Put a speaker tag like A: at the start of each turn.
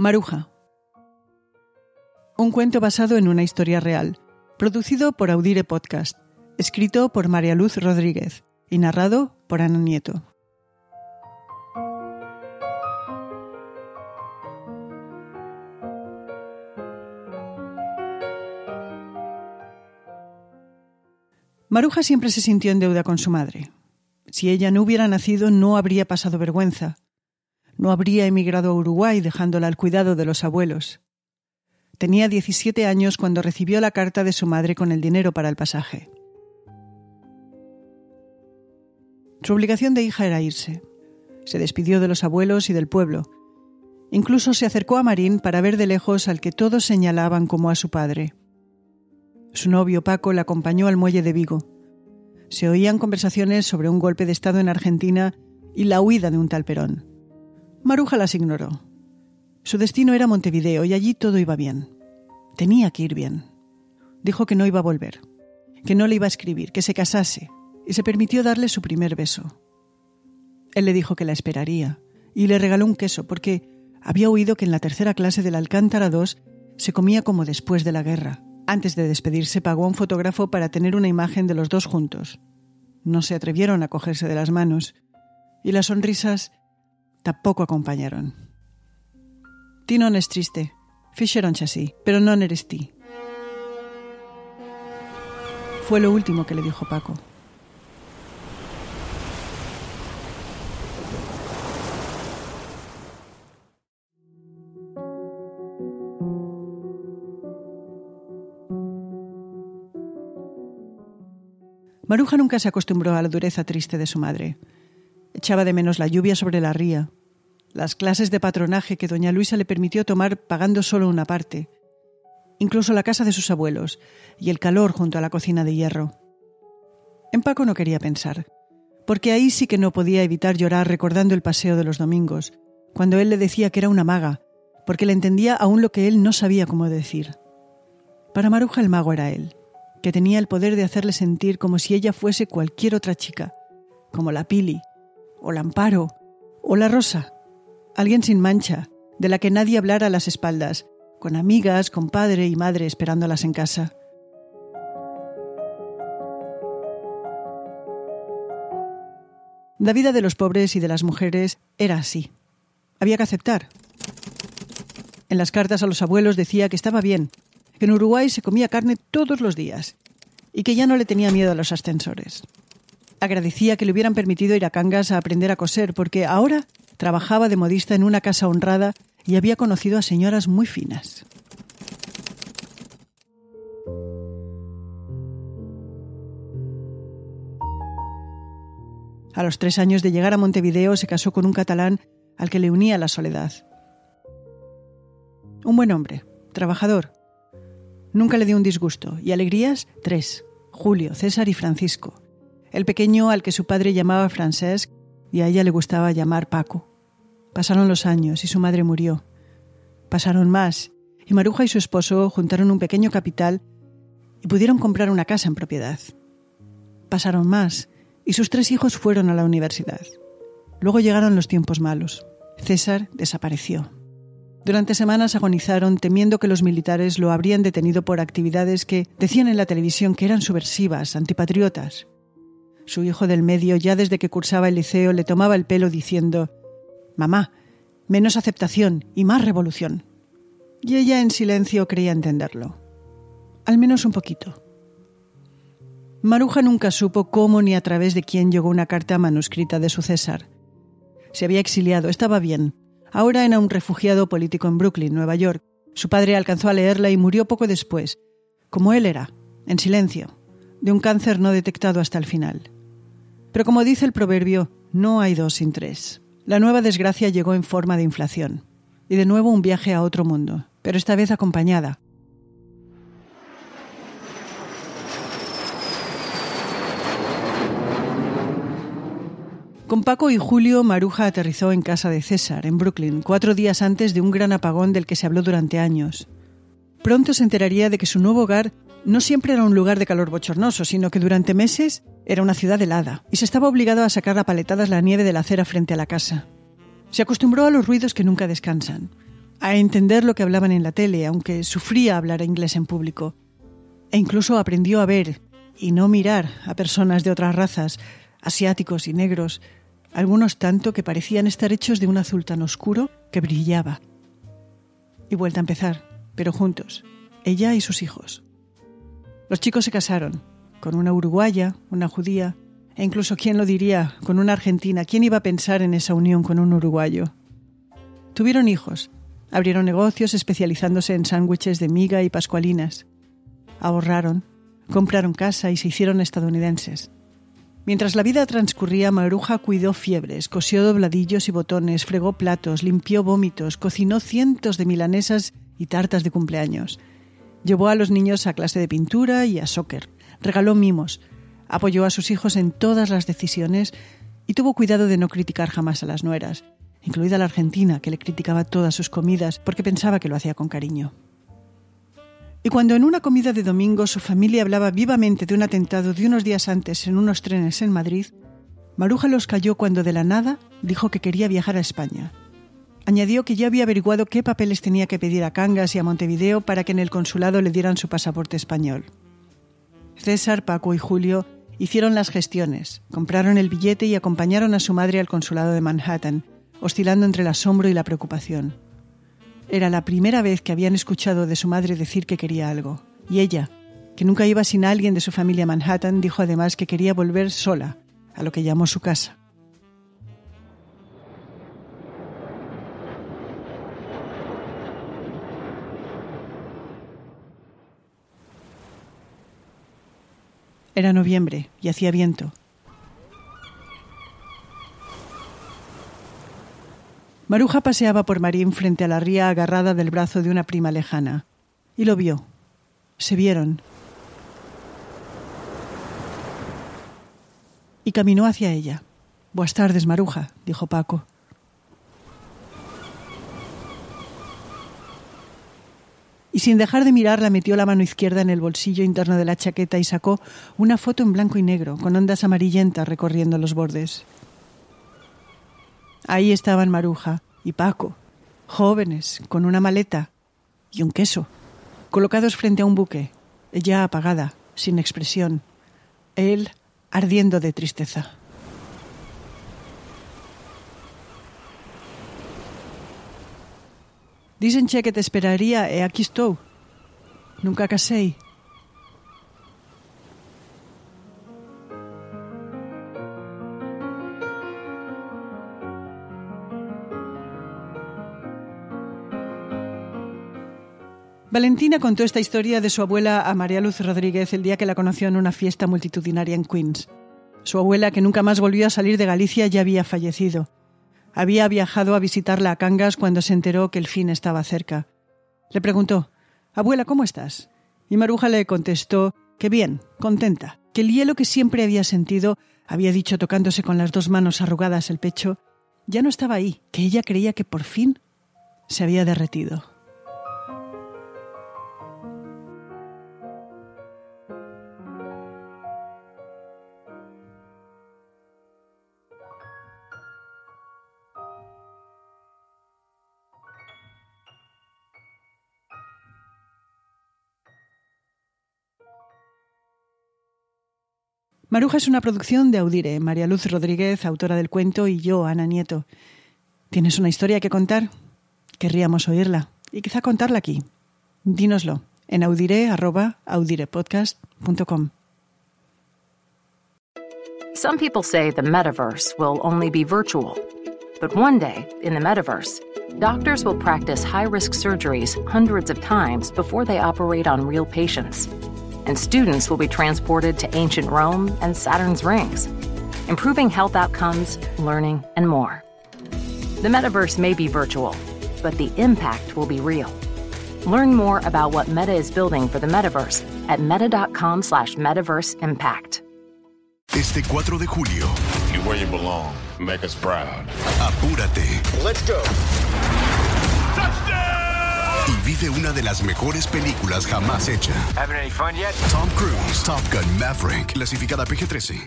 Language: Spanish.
A: Maruja. Un cuento basado en una historia real, producido por Audire Podcast, escrito por María Luz Rodríguez y narrado por Ana Nieto. Maruja siempre se sintió en deuda con su madre. Si ella no hubiera nacido, no habría pasado vergüenza. No habría emigrado a Uruguay dejándola al cuidado de los abuelos. Tenía 17 años cuando recibió la carta de su madre con el dinero para el pasaje. Su obligación de hija era irse. Se despidió de los abuelos y del pueblo. Incluso se acercó a Marín para ver de lejos al que todos señalaban como a su padre. Su novio Paco la acompañó al muelle de Vigo. Se oían conversaciones sobre un golpe de Estado en Argentina y la huida de un tal Perón. Maruja las ignoró. Su destino era Montevideo y allí todo iba bien. Tenía que ir bien. Dijo que no iba a volver, que no le iba a escribir, que se casase, y se permitió darle su primer beso. Él le dijo que la esperaría y le regaló un queso porque había oído que en la tercera clase del Alcántara II se comía como después de la guerra. Antes de despedirse pagó a un fotógrafo para tener una imagen de los dos juntos. No se atrevieron a cogerse de las manos y las sonrisas tampoco acompañaron. Ti non es triste, fixeronche así, pero non eres ti. Fue lo último que le dijo Paco. Maruja nunca se acostumbró a la dureza triste de su madre. Echaba de menos la lluvia sobre la ría, las clases de patronaje que doña Luisa le permitió tomar pagando solo una parte, incluso la casa de sus abuelos y el calor junto a la cocina de hierro. En Paco no quería pensar, porque ahí sí que no podía evitar llorar recordando el paseo de los domingos, cuando él le decía que era una maga, porque le entendía aún lo que él no sabía cómo decir. Para Maruja el mago era él que tenía el poder de hacerle sentir como si ella fuese cualquier otra chica, como la Pili, o la Amparo, o la Rosa, alguien sin mancha, de la que nadie hablara a las espaldas, con amigas, con padre y madre esperándolas en casa. La vida de los pobres y de las mujeres era así. Había que aceptar. En las cartas a los abuelos decía que estaba bien, que en Uruguay se comía carne todos los días y que ya no le tenía miedo a los ascensores. Agradecía que le hubieran permitido ir a Cangas a aprender a coser porque ahora trabajaba de modista en una casa honrada y había conocido a señoras muy finas. A los tres años de llegar a Montevideo se casó con un catalán al que le unía la soledad. Un buen hombre, trabajador, Nunca le dio un disgusto, y alegrías tres, Julio, César y Francisco. El pequeño al que su padre llamaba Francesc y a ella le gustaba llamar Paco. Pasaron los años y su madre murió. Pasaron más, y Maruja y su esposo juntaron un pequeño capital y pudieron comprar una casa en propiedad. Pasaron más, y sus tres hijos fueron a la universidad. Luego llegaron los tiempos malos. César desapareció. Durante semanas agonizaron temiendo que los militares lo habrían detenido por actividades que decían en la televisión que eran subversivas, antipatriotas. Su hijo del medio, ya desde que cursaba el liceo, le tomaba el pelo diciendo Mamá, menos aceptación y más revolución. Y ella en silencio creía entenderlo. Al menos un poquito. Maruja nunca supo cómo ni a través de quién llegó una carta manuscrita de su César. Se había exiliado, estaba bien, Ahora era un refugiado político en Brooklyn, Nueva York. Su padre alcanzó a leerla y murió poco después, como él era, en silencio, de un cáncer no detectado hasta el final. Pero como dice el proverbio, no hay dos sin tres. La nueva desgracia llegó en forma de inflación, y de nuevo un viaje a otro mundo, pero esta vez acompañada, Con Paco y Julio, Maruja aterrizó en casa de César, en Brooklyn, cuatro días antes de un gran apagón del que se habló durante años. Pronto se enteraría de que su nuevo hogar no siempre era un lugar de calor bochornoso, sino que durante meses era una ciudad helada, y se estaba obligado a sacar a paletadas la nieve de la acera frente a la casa. Se acostumbró a los ruidos que nunca descansan, a entender lo que hablaban en la tele, aunque sufría hablar inglés en público. E incluso aprendió a ver y no mirar a personas de otras razas, asiáticos y negros, algunos tanto que parecían estar hechos de un azul tan oscuro que brillaba. Y vuelta a empezar, pero juntos, ella y sus hijos. Los chicos se casaron, con una uruguaya, una judía, e incluso, ¿quién lo diría?, con una argentina. ¿Quién iba a pensar en esa unión con un uruguayo? Tuvieron hijos, abrieron negocios especializándose en sándwiches de miga y pascualinas. Ahorraron, compraron casa y se hicieron estadounidenses. Mientras la vida transcurría, Maruja cuidó fiebres, cosió dobladillos y botones, fregó platos, limpió vómitos, cocinó cientos de milanesas y tartas de cumpleaños. Llevó a los niños a clase de pintura y a soccer. Regaló mimos. Apoyó a sus hijos en todas las decisiones y tuvo cuidado de no criticar jamás a las nueras, incluida la argentina, que le criticaba todas sus comidas porque pensaba que lo hacía con cariño. Y cuando en una comida de domingo su familia hablaba vivamente de un atentado de unos días antes en unos trenes en Madrid, Maruja los cayó cuando de la nada dijo que quería viajar a España. Añadió que ya había averiguado qué papeles tenía que pedir a Cangas y a Montevideo para que en el consulado le dieran su pasaporte español. César, Paco y Julio hicieron las gestiones, compraron el billete y acompañaron a su madre al consulado de Manhattan, oscilando entre el asombro y la preocupación. Era la primera vez que habían escuchado de su madre decir que quería algo. Y ella, que nunca iba sin alguien de su familia a Manhattan, dijo además que quería volver sola, a lo que llamó su casa. Era noviembre y hacía viento. Maruja paseaba por Marín frente a la ría agarrada del brazo de una prima lejana. Y lo vio. Se vieron. Y caminó hacia ella. Buenas tardes, Maruja, dijo Paco. Y sin dejar de mirarla metió la mano izquierda en el bolsillo interno de la chaqueta y sacó una foto en blanco y negro, con ondas amarillentas recorriendo los bordes. Ahí estaban Maruja y Paco, jóvenes, con una maleta y un queso, colocados frente a un buque, ella apagada, sin expresión, él ardiendo de tristeza. Dicen que te esperaría e aquí estoy. Nunca casei. Valentina contó esta historia de su abuela a María Luz Rodríguez el día que la conoció en una fiesta multitudinaria en Queens. Su abuela, que nunca más volvió a salir de Galicia, ya había fallecido. Había viajado a visitarla a Cangas cuando se enteró que el fin estaba cerca. Le preguntó, Abuela, ¿cómo estás? Y Maruja le contestó que bien, contenta, que el hielo que siempre había sentido, había dicho tocándose con las dos manos arrugadas el pecho, ya no estaba ahí, que ella creía que por fin se había derretido. Maruja es una producción de Audire, María Luz Rodríguez, autora del cuento, y yo, Ana Nieto. ¿Tienes una historia que contar? Querríamos oírla y quizá contarla aquí. Dínoslo en audire.audirepodcast.com.
B: Some people say the metaverse will only be virtual. But one day, in the metaverse, doctors will practice high risk surgeries hundreds of times before they operate on real patients and students will be transported to ancient Rome and Saturn's rings, improving health outcomes, learning, and more. The metaverse may be virtual, but the impact will be real. Learn more about what Meta is building for the metaverse at meta.com slash metaverse impact.
C: Este 4 de julio.
D: You're where you belong. Make us proud.
C: Apúrate.
D: Let's go.
C: Y vive una de las mejores películas jamás hecha. Tom Cruise, Top Gun Maverick, clasificada PG-13.